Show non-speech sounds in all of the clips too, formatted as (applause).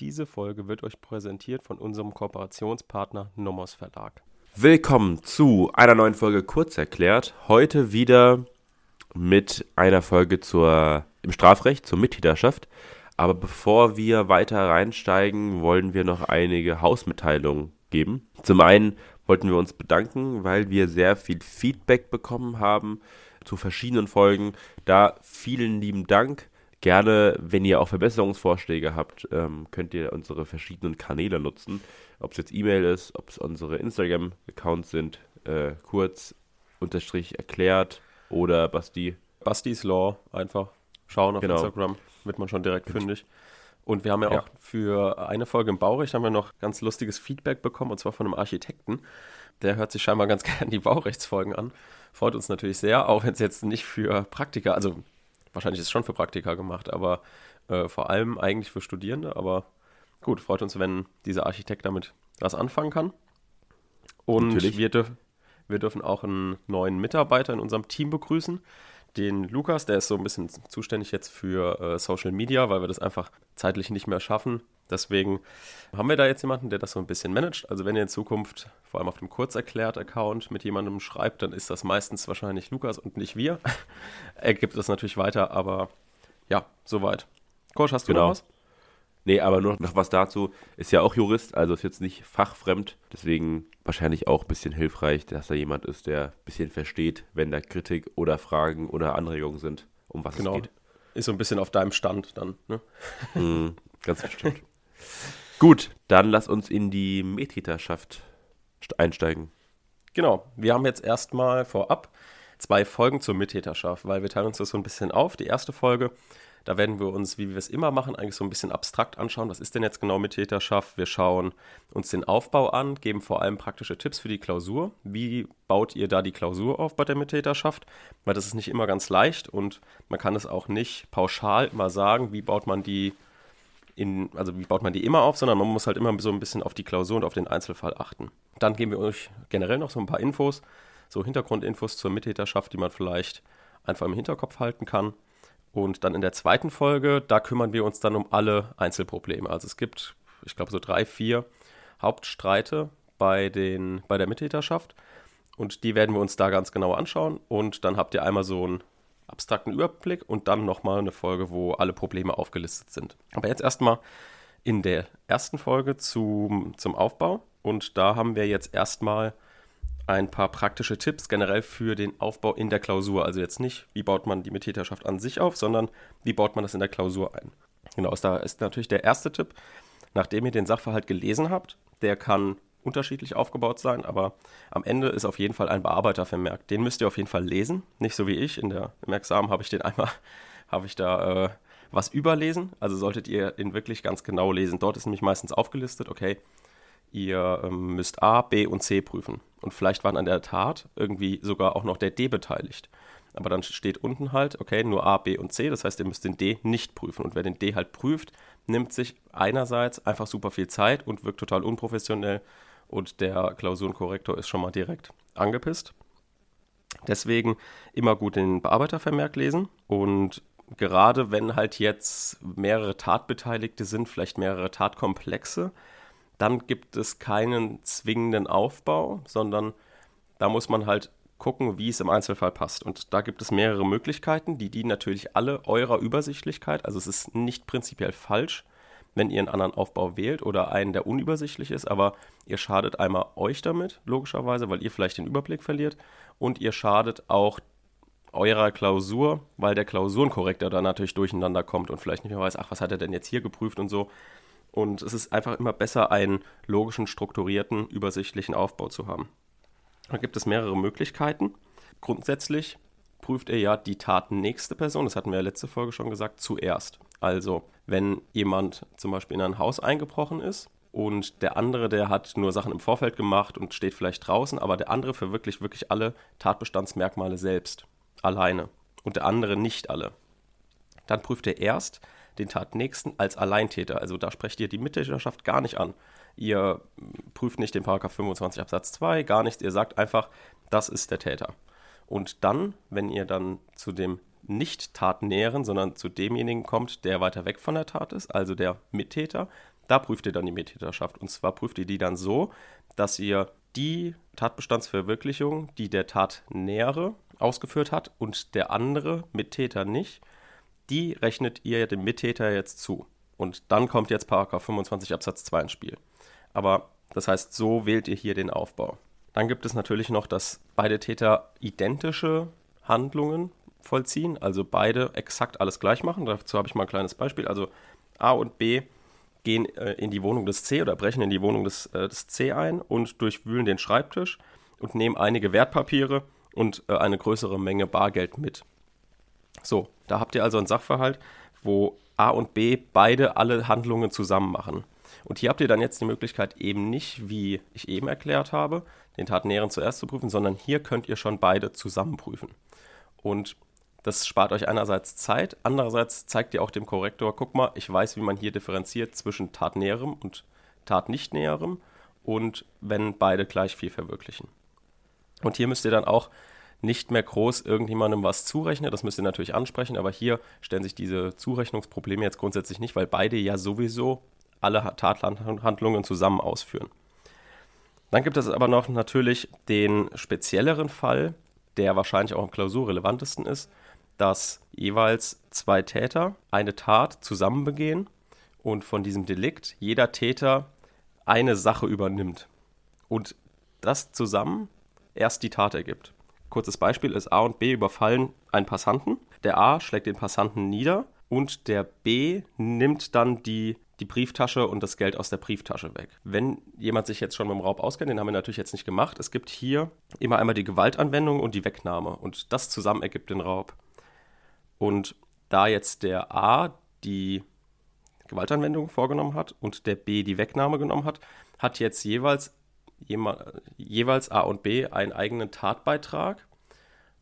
Diese Folge wird euch präsentiert von unserem Kooperationspartner Nomos Verlag. Willkommen zu einer neuen Folge Kurzerklärt. Heute wieder mit einer Folge zur, im Strafrecht, zur Mittäterschaft. Aber bevor wir weiter reinsteigen, wollen wir noch einige Hausmitteilungen geben. Zum einen wollten wir uns bedanken, weil wir sehr viel Feedback bekommen haben zu verschiedenen Folgen. Da vielen lieben Dank. Gerne, wenn ihr auch Verbesserungsvorschläge habt, ähm, könnt ihr unsere verschiedenen Kanäle nutzen. Ob es jetzt E-Mail ist, ob es unsere Instagram-Accounts sind, äh, kurz unterstrich erklärt oder Basti. Basti's Law einfach schauen auf genau. Instagram, wird man schon direkt fündig. Und wir haben ja, ja, auch für eine Folge im Baurecht haben wir noch ganz lustiges Feedback bekommen, und zwar von einem Architekten. Der hört sich scheinbar ganz (laughs) gerne die Baurechtsfolgen an. Freut uns natürlich sehr, auch wenn es jetzt nicht für Praktiker, also wahrscheinlich ist es schon für Praktiker gemacht, aber äh, vor allem eigentlich für Studierende. Aber gut, freut uns, wenn dieser Architekt damit was anfangen kann. Und wir, dürf, wir dürfen auch einen neuen Mitarbeiter in unserem Team begrüßen, den Lukas, der ist so ein bisschen zuständig jetzt für äh, Social Media, weil wir das einfach zeitlich nicht mehr schaffen. Deswegen haben wir da jetzt jemanden, der das so ein bisschen managt. Also wenn ihr in Zukunft vor allem auf dem Kurzerklärt-Account mit jemandem schreibt, dann ist das meistens wahrscheinlich Lukas und nicht wir. (laughs) er gibt das natürlich weiter, aber ja, soweit. Kosch, hast du genau. noch was? Nee, aber nur noch was dazu. Ist ja auch Jurist, also ist jetzt nicht fachfremd. Deswegen wahrscheinlich auch ein bisschen hilfreich, dass da jemand ist, der ein bisschen versteht, wenn da Kritik oder Fragen oder Anregungen sind, um was genau. es geht. Ist so ein bisschen auf deinem Stand dann, ne? Mm, ganz bestimmt. (laughs) Gut, dann lass uns in die Mittäterschaft einsteigen. Genau, wir haben jetzt erstmal vorab zwei Folgen zur Mittäterschaft, weil wir teilen uns das so ein bisschen auf. Die erste Folge da werden wir uns, wie wir es immer machen, eigentlich so ein bisschen abstrakt anschauen. Was ist denn jetzt genau Mittäterschaft? Wir schauen uns den Aufbau an, geben vor allem praktische Tipps für die Klausur. Wie baut ihr da die Klausur auf bei der Mittäterschaft? Weil das ist nicht immer ganz leicht und man kann es auch nicht pauschal immer sagen, wie baut man die in, also wie baut man die immer auf, sondern man muss halt immer so ein bisschen auf die Klausur und auf den Einzelfall achten. Dann geben wir euch generell noch so ein paar Infos, so Hintergrundinfos zur Mittäterschaft, die man vielleicht einfach im Hinterkopf halten kann. Und dann in der zweiten Folge, da kümmern wir uns dann um alle Einzelprobleme. Also es gibt, ich glaube, so drei, vier Hauptstreite bei, den, bei der Mittäterschaft. Und die werden wir uns da ganz genau anschauen. Und dann habt ihr einmal so einen abstrakten Überblick und dann nochmal eine Folge, wo alle Probleme aufgelistet sind. Aber jetzt erstmal in der ersten Folge zum, zum Aufbau. Und da haben wir jetzt erstmal ein paar praktische Tipps generell für den Aufbau in der Klausur. Also jetzt nicht, wie baut man die Mittäterschaft an sich auf, sondern wie baut man das in der Klausur ein. Genau, da ist natürlich der erste Tipp, nachdem ihr den Sachverhalt gelesen habt, der kann unterschiedlich aufgebaut sein, aber am Ende ist auf jeden Fall ein Bearbeitervermerk. Den müsst ihr auf jeden Fall lesen, nicht so wie ich. In der, Im Examen habe ich den einmal, (laughs) habe ich da äh, was überlesen. Also solltet ihr ihn wirklich ganz genau lesen. Dort ist nämlich meistens aufgelistet, okay, ihr ähm, müsst A, B und C prüfen. Und vielleicht waren an der Tat irgendwie sogar auch noch der D beteiligt. Aber dann steht unten halt, okay, nur A, B und C. Das heißt, ihr müsst den D nicht prüfen. Und wer den D halt prüft, nimmt sich einerseits einfach super viel Zeit und wirkt total unprofessionell. Und der Klausurenkorrektor ist schon mal direkt angepisst. Deswegen immer gut den Bearbeitervermerk lesen. Und gerade wenn halt jetzt mehrere Tatbeteiligte sind, vielleicht mehrere Tatkomplexe, dann gibt es keinen zwingenden Aufbau, sondern da muss man halt gucken, wie es im Einzelfall passt. Und da gibt es mehrere Möglichkeiten, die dienen natürlich alle eurer Übersichtlichkeit. Also es ist nicht prinzipiell falsch, wenn ihr einen anderen Aufbau wählt oder einen, der unübersichtlich ist, aber ihr schadet einmal euch damit, logischerweise, weil ihr vielleicht den Überblick verliert und ihr schadet auch eurer Klausur, weil der Klausurenkorrektor dann natürlich durcheinander kommt und vielleicht nicht mehr weiß, ach, was hat er denn jetzt hier geprüft und so. Und es ist einfach immer besser, einen logischen, strukturierten, übersichtlichen Aufbau zu haben. Da gibt es mehrere Möglichkeiten. Grundsätzlich prüft er ja die tatennächste Person, das hatten wir ja letzte Folge schon gesagt, zuerst. Also, wenn jemand zum Beispiel in ein Haus eingebrochen ist und der andere, der hat nur Sachen im Vorfeld gemacht und steht vielleicht draußen, aber der andere verwirklicht wirklich alle Tatbestandsmerkmale selbst, alleine und der andere nicht alle. Dann prüft er erst, den Tatnächsten als Alleintäter. Also da sprecht ihr die Mittäterschaft gar nicht an. Ihr prüft nicht den Paragraph 25 Absatz 2, gar nichts. Ihr sagt einfach, das ist der Täter. Und dann, wenn ihr dann zu dem nicht Tatnäheren, sondern zu demjenigen kommt, der weiter weg von der Tat ist, also der Mittäter, Da prüft ihr dann die Mittäterschaft. Und zwar prüft ihr die dann so, dass ihr die Tatbestandsverwirklichung, die der Tatnähere ausgeführt hat und der andere Mittäter nicht, die rechnet ihr dem Mittäter jetzt zu. Und dann kommt jetzt Paragraph 25 Absatz 2 ins Spiel. Aber das heißt, so wählt ihr hier den Aufbau. Dann gibt es natürlich noch, dass beide Täter identische Handlungen vollziehen, also beide exakt alles gleich machen. Dazu habe ich mal ein kleines Beispiel. Also A und B gehen äh, in die Wohnung des C oder brechen in die Wohnung des, äh, des C ein und durchwühlen den Schreibtisch und nehmen einige Wertpapiere und äh, eine größere Menge Bargeld mit. So, da habt ihr also einen Sachverhalt, wo A und B beide alle Handlungen zusammen machen. Und hier habt ihr dann jetzt die Möglichkeit, eben nicht, wie ich eben erklärt habe, den Tatnäheren zuerst zu prüfen, sondern hier könnt ihr schon beide zusammen prüfen. Und das spart euch einerseits Zeit, andererseits zeigt ihr auch dem Korrektor, guck mal, ich weiß, wie man hier differenziert zwischen Tatnäherem und Tatnichtnäherem und wenn beide gleich viel verwirklichen. Und hier müsst ihr dann auch nicht mehr groß irgendjemandem was zurechnen. Das müsst ihr natürlich ansprechen, aber hier stellen sich diese Zurechnungsprobleme jetzt grundsätzlich nicht, weil beide ja sowieso alle Tathandlungen zusammen ausführen. Dann gibt es aber noch natürlich den spezielleren Fall, der wahrscheinlich auch im klausurrelevantesten ist, dass jeweils zwei Täter eine Tat zusammen begehen und von diesem Delikt jeder Täter eine Sache übernimmt und das zusammen erst die Tat ergibt. Kurzes Beispiel ist A und B überfallen einen Passanten. Der A schlägt den Passanten nieder und der B nimmt dann die, die Brieftasche und das Geld aus der Brieftasche weg. Wenn jemand sich jetzt schon mit dem Raub auskennt, den haben wir natürlich jetzt nicht gemacht, es gibt hier immer einmal die Gewaltanwendung und die Wegnahme und das zusammen ergibt den Raub. Und da jetzt der A die Gewaltanwendung vorgenommen hat und der B die Wegnahme genommen hat, hat jetzt jeweils jeweils A und B einen eigenen Tatbeitrag.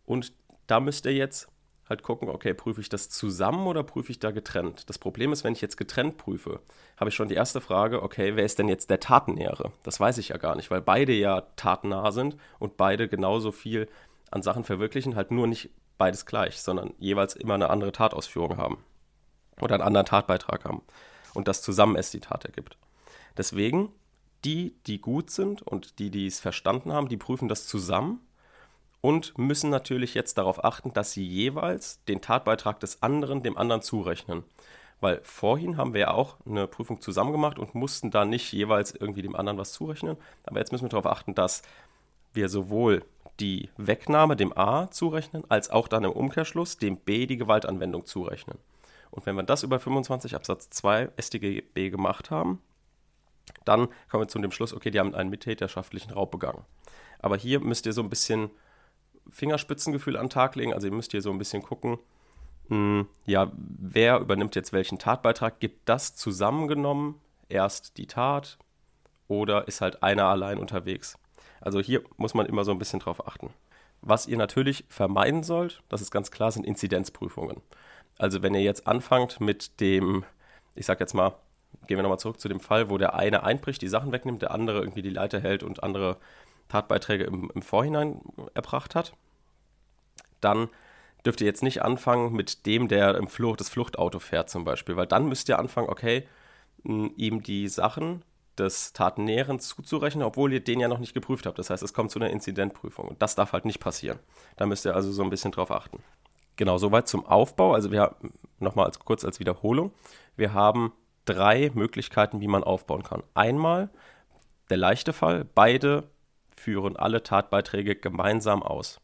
Und da müsst ihr jetzt halt gucken, okay, prüfe ich das zusammen oder prüfe ich da getrennt? Das Problem ist, wenn ich jetzt getrennt prüfe, habe ich schon die erste Frage, okay, wer ist denn jetzt der Tatennähere? Das weiß ich ja gar nicht, weil beide ja tatnah sind und beide genauso viel an Sachen verwirklichen, halt nur nicht beides gleich, sondern jeweils immer eine andere Tatausführung haben oder einen anderen Tatbeitrag haben und das zusammen es die Tat ergibt. Deswegen die, die gut sind und die, die es verstanden haben, die prüfen das zusammen und müssen natürlich jetzt darauf achten, dass sie jeweils den Tatbeitrag des anderen dem anderen zurechnen. Weil vorhin haben wir ja auch eine Prüfung zusammen gemacht und mussten da nicht jeweils irgendwie dem anderen was zurechnen. Aber jetzt müssen wir darauf achten, dass wir sowohl die Wegnahme dem A zurechnen, als auch dann im Umkehrschluss dem B die Gewaltanwendung zurechnen. Und wenn wir das über 25 Absatz 2 StGB gemacht haben, dann kommen wir zu dem Schluss, okay, die haben einen mittäterschaftlichen Raub begangen. Aber hier müsst ihr so ein bisschen Fingerspitzengefühl an den Tag legen. Also ihr müsst hier so ein bisschen gucken, mh, hm, ja, wer übernimmt jetzt welchen Tatbeitrag? Gibt das zusammengenommen erst die Tat oder ist halt einer allein unterwegs? Also hier muss man immer so ein bisschen drauf achten. Was ihr natürlich vermeiden sollt, das ist ganz klar, sind Inzidenzprüfungen. Also wenn ihr jetzt anfangt mit dem, ich sag jetzt mal, gehen wir nochmal zurück zu dem Fall, wo der eine einbricht, die Sachen wegnimmt, der andere irgendwie die Leiter hält und andere Tatbeiträge im, im Vorhinein erbracht hat. Dann dürft ihr jetzt nicht anfangen mit dem, der im Flucht, das Fluchtauto fährt zum Beispiel, weil dann müsst ihr anfangen, okay, ihm die Sachen des Tatennäheren zuzurechnen, obwohl ihr den ja noch nicht geprüft habt. Das heißt, es kommt zu einer Inzidentprüfung und das darf halt nicht passieren. Da müsst ihr also so ein bisschen drauf achten. Genau, soweit zum Aufbau. Also wir nochmal als, kurz als Wiederholung. Wir haben drei Möglichkeiten, wie man aufbauen kann. Einmal der leichte Fall, beide führen alle Tatbeiträge gemeinsam aus.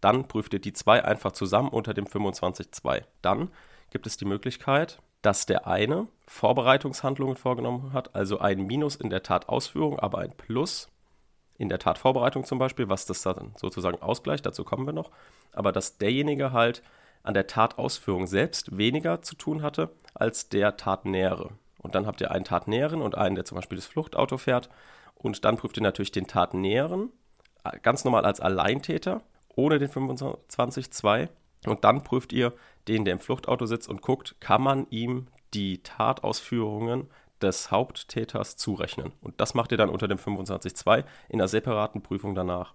Dann prüft ihr die zwei einfach zusammen unter dem 25.2. Dann gibt es die Möglichkeit, dass der eine Vorbereitungshandlungen vorgenommen hat, also ein Minus in der Tatausführung, aber ein Plus in der Tatvorbereitung zum Beispiel, was das dann sozusagen ausgleicht, dazu kommen wir noch, aber dass derjenige halt an der Tatausführung selbst weniger zu tun hatte als der Tatnähere. Und dann habt ihr einen Tatnäheren und einen, der zum Beispiel das Fluchtauto fährt. Und dann prüft ihr natürlich den Tatnäheren äh, ganz normal als Alleintäter, ohne den 25.2. Und dann prüft ihr den, der im Fluchtauto sitzt und guckt, kann man ihm die Tatausführungen des Haupttäters zurechnen. Und das macht ihr dann unter dem 25.2 in einer separaten Prüfung danach.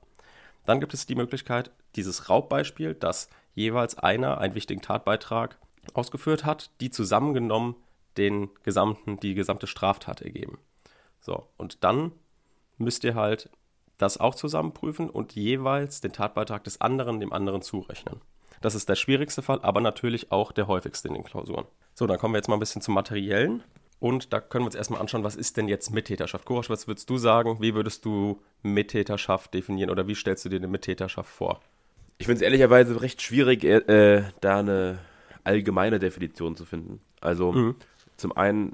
Dann gibt es die Möglichkeit, dieses Raubbeispiel, dass jeweils einer einen wichtigen Tatbeitrag ausgeführt hat, die zusammengenommen den gesamten, die gesamte Straftat ergeben. So, und dann müsst ihr halt das auch zusammenprüfen und jeweils den Tatbeitrag des anderen dem anderen zurechnen. Das ist der schwierigste Fall, aber natürlich auch der häufigste in den Klausuren. So, dann kommen wir jetzt mal ein bisschen zum Materiellen. Und da können wir uns erstmal anschauen, was ist denn jetzt Mittäterschaft? Korasch, was würdest du sagen? Wie würdest du Mittäterschaft definieren oder wie stellst du dir eine Mittäterschaft vor? Ich finde es ehrlicherweise recht schwierig, äh, da eine allgemeine Definition zu finden. Also mhm. Zum einen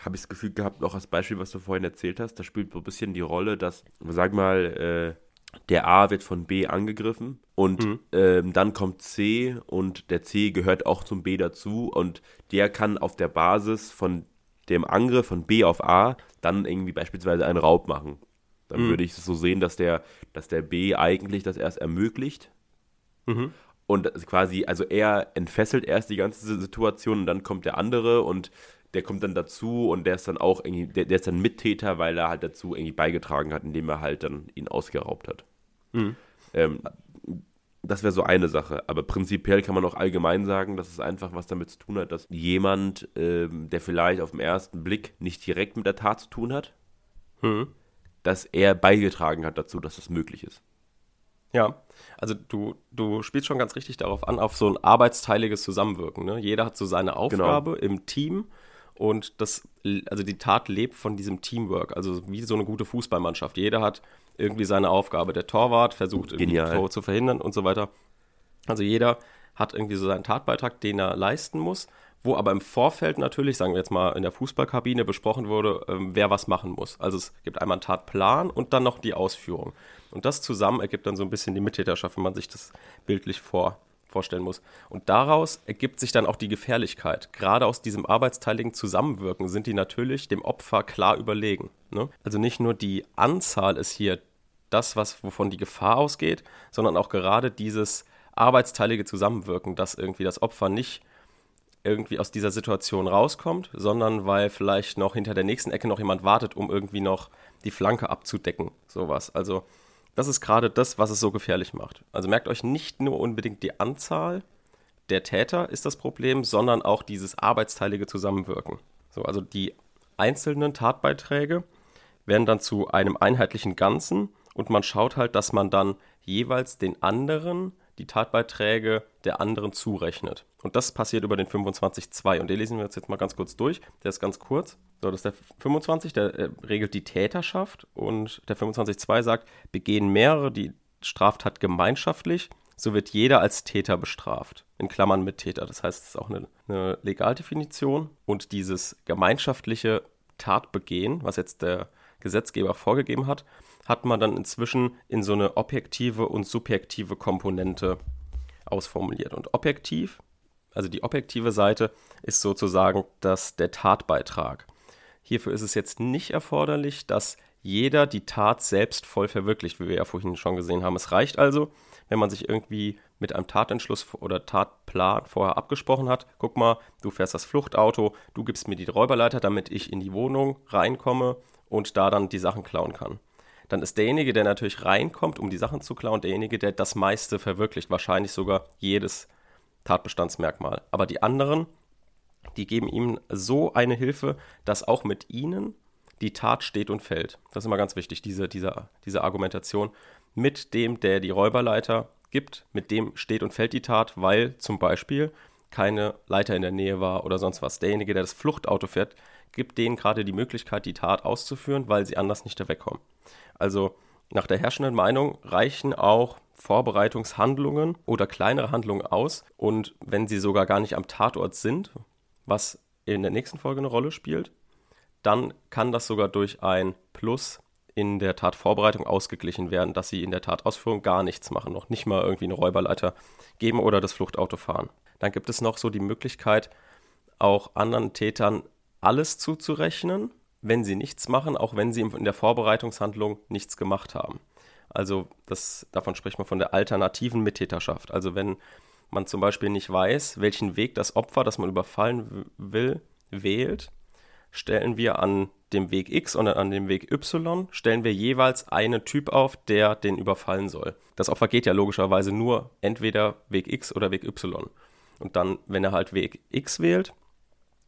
habe ich das Gefühl gehabt, auch als Beispiel, was du vorhin erzählt hast, da spielt so ein bisschen die Rolle, dass, sag mal, äh, der A wird von B angegriffen und mhm. ähm, dann kommt C und der C gehört auch zum B dazu und der kann auf der Basis von dem Angriff von B auf A dann irgendwie beispielsweise einen Raub machen. Dann mhm. würde ich es so sehen, dass der, dass der B eigentlich das erst ermöglicht. Mhm. Und quasi, also er entfesselt erst die ganze Situation und dann kommt der andere und der kommt dann dazu und der ist dann auch irgendwie, der, der ist dann Mittäter, weil er halt dazu irgendwie beigetragen hat, indem er halt dann ihn ausgeraubt hat. Mhm. Ähm, das wäre so eine Sache. Aber prinzipiell kann man auch allgemein sagen, dass es einfach was damit zu tun hat, dass jemand, ähm, der vielleicht auf den ersten Blick nicht direkt mit der Tat zu tun hat, hm. dass er beigetragen hat dazu, dass das möglich ist. Ja, also du, du spielst schon ganz richtig darauf an, auf so ein arbeitsteiliges Zusammenwirken. Ne? Jeder hat so seine genau. Aufgabe genau. im Team und das, also die Tat lebt von diesem Teamwork, also wie so eine gute Fußballmannschaft. Jeder hat irgendwie seine Aufgabe. Der Torwart versucht irgendwie Genial. Tore zu verhindern und so weiter. Also jeder hat irgendwie so seinen Tatbeitrag, den er leisten muss, wo aber im Vorfeld natürlich, sagen wir jetzt mal in der Fußballkabine, besprochen wurde, ähm, wer was machen muss. Also es gibt einmal einen Tatplan und dann noch die Ausführung. Und das zusammen ergibt dann so ein bisschen die Mittäterschaft, wenn man sich das bildlich vor, vorstellen muss. Und daraus ergibt sich dann auch die Gefährlichkeit. Gerade aus diesem arbeitsteiligen Zusammenwirken sind die natürlich dem Opfer klar überlegen. Ne? Also nicht nur die Anzahl ist hier das, was, wovon die Gefahr ausgeht, sondern auch gerade dieses arbeitsteilige Zusammenwirken, dass irgendwie das Opfer nicht irgendwie aus dieser Situation rauskommt, sondern weil vielleicht noch hinter der nächsten Ecke noch jemand wartet, um irgendwie noch die Flanke abzudecken, sowas. Also das ist gerade das, was es so gefährlich macht. Also merkt euch nicht nur unbedingt die Anzahl der Täter ist das Problem, sondern auch dieses arbeitsteilige Zusammenwirken. So, also die einzelnen Tatbeiträge werden dann zu einem einheitlichen Ganzen und man schaut halt, dass man dann jeweils den anderen die Tatbeiträge der anderen zurechnet. Und das passiert über den 25.2. Und den lesen wir uns jetzt mal ganz kurz durch. Der ist ganz kurz. So, das ist der 25, der äh, regelt die Täterschaft. Und der 25.2 sagt, begehen mehrere die Straftat gemeinschaftlich, so wird jeder als Täter bestraft. In Klammern mit Täter. Das heißt, es ist auch eine, eine Legaldefinition. Und dieses gemeinschaftliche Tatbegehen, was jetzt der Gesetzgeber vorgegeben hat, hat man dann inzwischen in so eine objektive und subjektive Komponente ausformuliert. Und objektiv, also die objektive Seite, ist sozusagen das, der Tatbeitrag. Hierfür ist es jetzt nicht erforderlich, dass jeder die Tat selbst voll verwirklicht, wie wir ja vorhin schon gesehen haben. Es reicht also, wenn man sich irgendwie mit einem Tatentschluss oder Tatplan vorher abgesprochen hat. Guck mal, du fährst das Fluchtauto, du gibst mir die Räuberleiter, damit ich in die Wohnung reinkomme und da dann die Sachen klauen kann. Dann ist derjenige, der natürlich reinkommt, um die Sachen zu klauen, derjenige, der das meiste verwirklicht, wahrscheinlich sogar jedes Tatbestandsmerkmal. Aber die anderen, die geben ihm so eine Hilfe, dass auch mit ihnen die Tat steht und fällt. Das ist immer ganz wichtig, diese, diese, diese Argumentation. Mit dem, der die Räuberleiter gibt, mit dem steht und fällt die Tat, weil zum Beispiel keine Leiter in der Nähe war oder sonst was. Derjenige, der das Fluchtauto fährt, gibt denen gerade die Möglichkeit, die Tat auszuführen, weil sie anders nicht da wegkommen. Also nach der herrschenden Meinung reichen auch Vorbereitungshandlungen oder kleinere Handlungen aus und wenn sie sogar gar nicht am Tatort sind, was in der nächsten Folge eine Rolle spielt, dann kann das sogar durch ein Plus in der Tatvorbereitung ausgeglichen werden, dass sie in der Tatausführung gar nichts machen, noch nicht mal irgendwie eine Räuberleiter geben oder das Fluchtauto fahren. Dann gibt es noch so die Möglichkeit, auch anderen Tätern alles zuzurechnen, wenn sie nichts machen, auch wenn sie in der Vorbereitungshandlung nichts gemacht haben. Also das, davon spricht man von der alternativen Mittäterschaft. Also wenn man zum Beispiel nicht weiß, welchen Weg das Opfer, das man überfallen will, wählt, stellen wir an dem Weg X und an dem Weg Y, stellen wir jeweils einen Typ auf, der den überfallen soll. Das Opfer geht ja logischerweise nur entweder Weg X oder Weg Y. Und dann, wenn er halt Weg X wählt,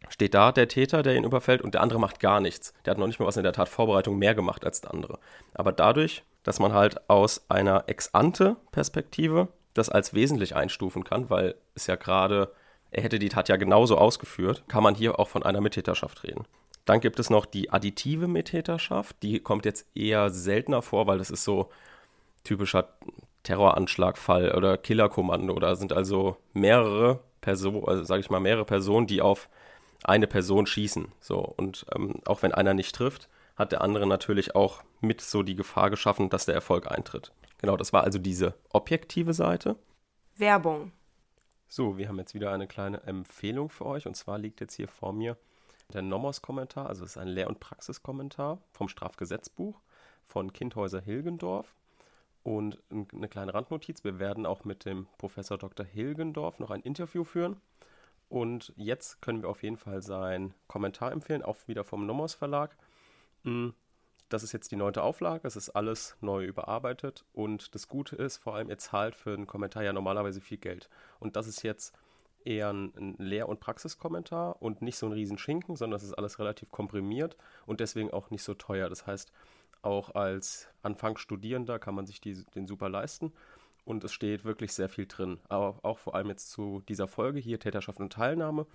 steht da der Täter, der ihn überfällt, und der andere macht gar nichts. Der hat noch nicht mal was in der Tatvorbereitung mehr gemacht als der andere. Aber dadurch, dass man halt aus einer Ex-ante-Perspektive das als wesentlich einstufen kann, weil es ja gerade, er hätte die Tat ja genauso ausgeführt, kann man hier auch von einer Mittäterschaft reden. Dann gibt es noch die additive Mittäterschaft, die kommt jetzt eher seltener vor, weil das ist so typischer Terroranschlagfall oder Killerkommando. Da sind also mehrere Personen, also sage ich mal, mehrere Personen, die auf eine Person schießen. So, und ähm, auch wenn einer nicht trifft, hat der andere natürlich auch mit so die Gefahr geschaffen, dass der Erfolg eintritt. Genau, das war also diese objektive Seite. Werbung. So, wir haben jetzt wieder eine kleine Empfehlung für euch. Und zwar liegt jetzt hier vor mir der Nomos-Kommentar, also es ist ein Lehr- und Praxiskommentar vom Strafgesetzbuch von Kindhäuser Hilgendorf. Und eine kleine Randnotiz, wir werden auch mit dem Professor Dr. Hilgendorf noch ein Interview führen. Und jetzt können wir auf jeden Fall seinen Kommentar empfehlen, auch wieder vom Nomos Verlag. Hm, das ist jetzt die neunte Auflage, es ist alles neu überarbeitet und das Gute ist, vor allem ihr zahlt für einen Kommentar ja normalerweise viel Geld. Und das ist jetzt eher ein, Lehr- und Praxiskommentar und nicht so ein Riesenschinken, sondern es ist alles relativ komprimiert und deswegen auch nicht so teuer. Das heißt, auch als Anfangsstudierender kann man sich die, den super leisten und es steht wirklich sehr viel drin. Aber auch vor allem jetzt zu dieser Folge hier, Täterschaft und Teilnahme,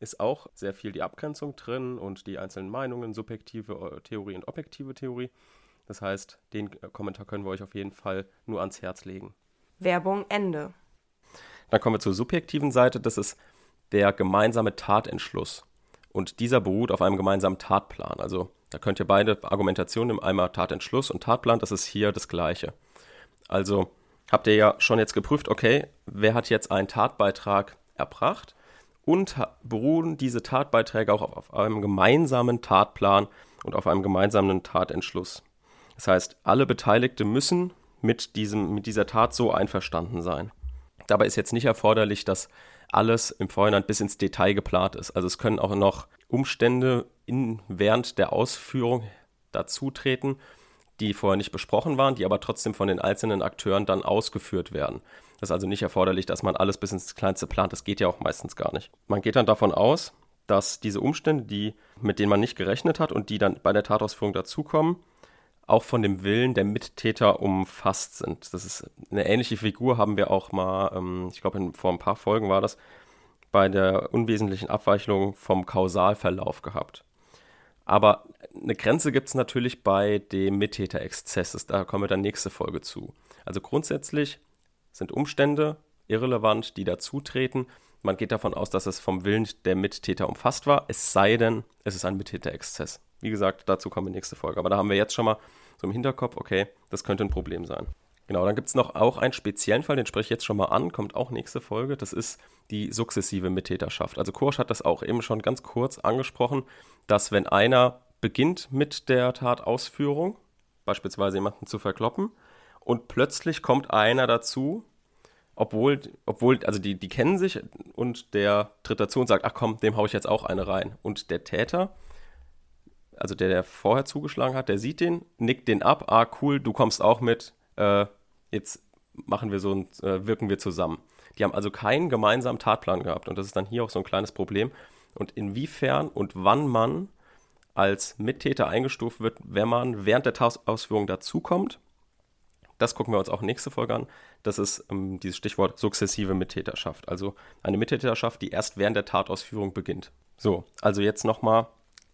ist auch sehr viel die Abgrenzung drin und die einzelnen Meinungen, subjektive äh, Theorie und objektive Theorie. Das heißt, den äh, Kommentar können wir euch auf jeden Fall nur ans Herz legen. Werbung Ende. Dann kommen wir zur subjektiven Seite. Das ist der gemeinsame Tatentschluss. Und dieser beruht auf einem gemeinsamen Tatplan. Also da könnt ihr beide Argumentationen nehmen, einmal Tatentschluss und Tatplan, das ist hier das gleiche. Also habt ihr ja schon jetzt geprüft, okay, wer hat jetzt einen Tatbeitrag erbracht und beruhen diese Tatbeiträge auch auf einem gemeinsamen Tatplan und auf einem gemeinsamen Tatentschluss. Das heißt, alle Beteiligten müssen mit, diesem, mit dieser Tat so einverstanden sein. Dabei ist jetzt nicht erforderlich, dass alles im Vorhinein bis ins Detail geplant ist. Also es können auch noch Umstände in, während der Ausführung dazutreten, die vorher nicht besprochen waren, die aber trotzdem von den einzelnen Akteuren dann ausgeführt werden. Das ist also nicht erforderlich, dass man alles bis ins Kleinste plant. Das geht ja auch meistens gar nicht. Man geht dann davon aus, dass diese Umstände, die, mit denen man nicht gerechnet hat und die dann bei der Tatausführung dazukommen, auch von dem Willen der Mittäter umfasst sind. Das ist eine ähnliche Figur, haben wir auch mal, ähm, ich glaube, vor ein paar Folgen war das, bei der unwesentlichen Abweichung vom Kausalverlauf gehabt. Aber eine Grenze gibt es natürlich bei dem Mittäterexzesses. Da kommen wir dann nächste Folge zu. Also grundsätzlich sind Umstände irrelevant, die dazutreten. Man geht davon aus, dass es vom Willen der Mittäter umfasst war, es sei denn, es ist ein Mittäterexzess. Wie gesagt, dazu kommen wir nächste Folge. Aber da haben wir jetzt schon mal so im Hinterkopf, okay, das könnte ein Problem sein. Genau, dann gibt es noch auch einen speziellen Fall, den spreche ich jetzt schon mal an, kommt auch nächste Folge. Das ist die sukzessive Mittäterschaft. Also Kursch hat das auch eben schon ganz kurz angesprochen, dass wenn einer beginnt mit der Tatausführung, beispielsweise jemanden zu verkloppen, und plötzlich kommt einer dazu, obwohl, obwohl, also die, die kennen sich und der tritt dazu und sagt, ach komm, dem haue ich jetzt auch eine rein. Und der Täter also der, der vorher zugeschlagen hat, der sieht den, nickt den ab, ah cool, du kommst auch mit, äh, jetzt machen wir so ein, äh, wirken wir zusammen. Die haben also keinen gemeinsamen Tatplan gehabt und das ist dann hier auch so ein kleines Problem. Und inwiefern und wann man als Mittäter eingestuft wird, wenn man während der Tatausführung dazukommt, das gucken wir uns auch nächste Folge an. Das ist ähm, dieses Stichwort sukzessive Mittäterschaft. Also eine Mittäterschaft, die erst während der Tatausführung beginnt. So, also jetzt nochmal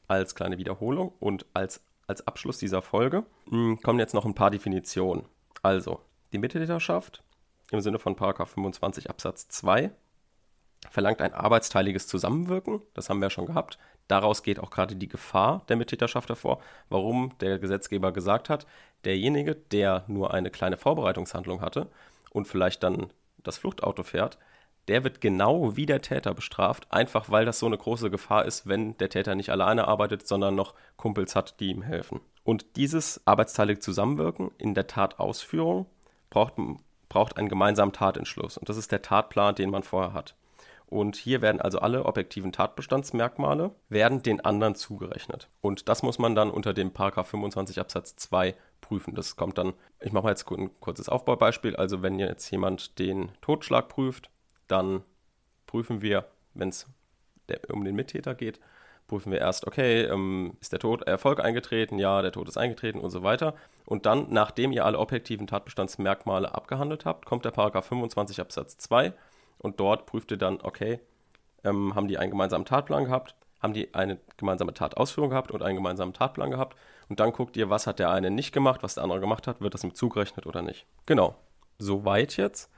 als kleine Wiederholung und als, als Abschluss dieser Folge hm, kommen jetzt noch ein paar Definitionen. Also, die Mittäterschaft im Sinne von 25 Absatz 2 verlangt ein arbeitsteiliges Zusammenwirken. Das haben wir ja schon gehabt. Daraus geht auch gerade die Gefahr der Mittäterschaft hervor, warum der Gesetzgeber gesagt hat, derjenige, der nur eine kleine Vorbereitungshandlung hatte und vielleicht dann das Fluchtauto fährt, der wird genau wie der Täter bestraft, einfach weil das so eine große Gefahr ist, wenn der Täter nicht alleine arbeitet, sondern noch Kumpels hat, die ihm helfen. Und dieses arbeitsteilige Zusammenwirken in der Tatausführung braucht, braucht einen gemeinsamen Tatentschluss. Und das ist der Tatplan, den man vorher hat. Und hier werden also alle objektiven Tatbestandsmerkmale werden den anderen zugerechnet. Und das muss man dann unter dem Paragraph 25 Absatz 2 prüfen. Das kommt dann, ich mache mal jetzt ein kurzes Aufbaubeispiel. Also wenn jetzt jemand den Totschlag prüft, dann prüfen wir, wenn es um den Mittäter geht, prüfen wir erst, okay, ähm, ist der Tod Erfolg eingetreten? Ja, der Tod ist eingetreten und so weiter. Und dann, nachdem ihr alle objektiven Tatbestandsmerkmale abgehandelt habt, kommt der Paragraph 25 Absatz 2 und dort prüft ihr dann, okay, ähm, haben die einen gemeinsamen Tatplan gehabt? Haben die eine gemeinsame Tatausführung gehabt und einen gemeinsamen Tatplan gehabt? Und dann guckt ihr, was hat der eine nicht gemacht, was der andere gemacht hat, wird das ihm zugerechnet oder nicht? Genau. Soweit jetzt.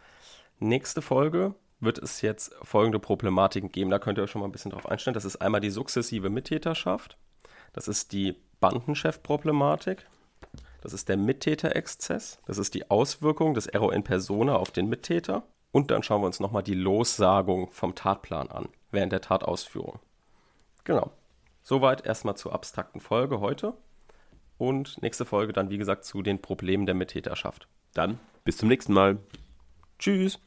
Nächste Folge wird es jetzt folgende Problematiken geben. Da könnt ihr euch schon mal ein bisschen drauf einstellen. Das ist einmal die sukzessive Mittäterschaft. Das ist die Bandenchef-Problematik. Das ist der Mittäterexzess. Das ist die Auswirkung des Error in Persona auf den Mittäter. Und dann schauen wir uns nochmal die Lossagung vom Tatplan an, während der Tatausführung. Genau. Soweit erstmal zur abstrakten Folge heute. Und nächste Folge dann, wie gesagt, zu den Problemen der Mittäterschaft. Dann bis zum nächsten Mal. Tschüss.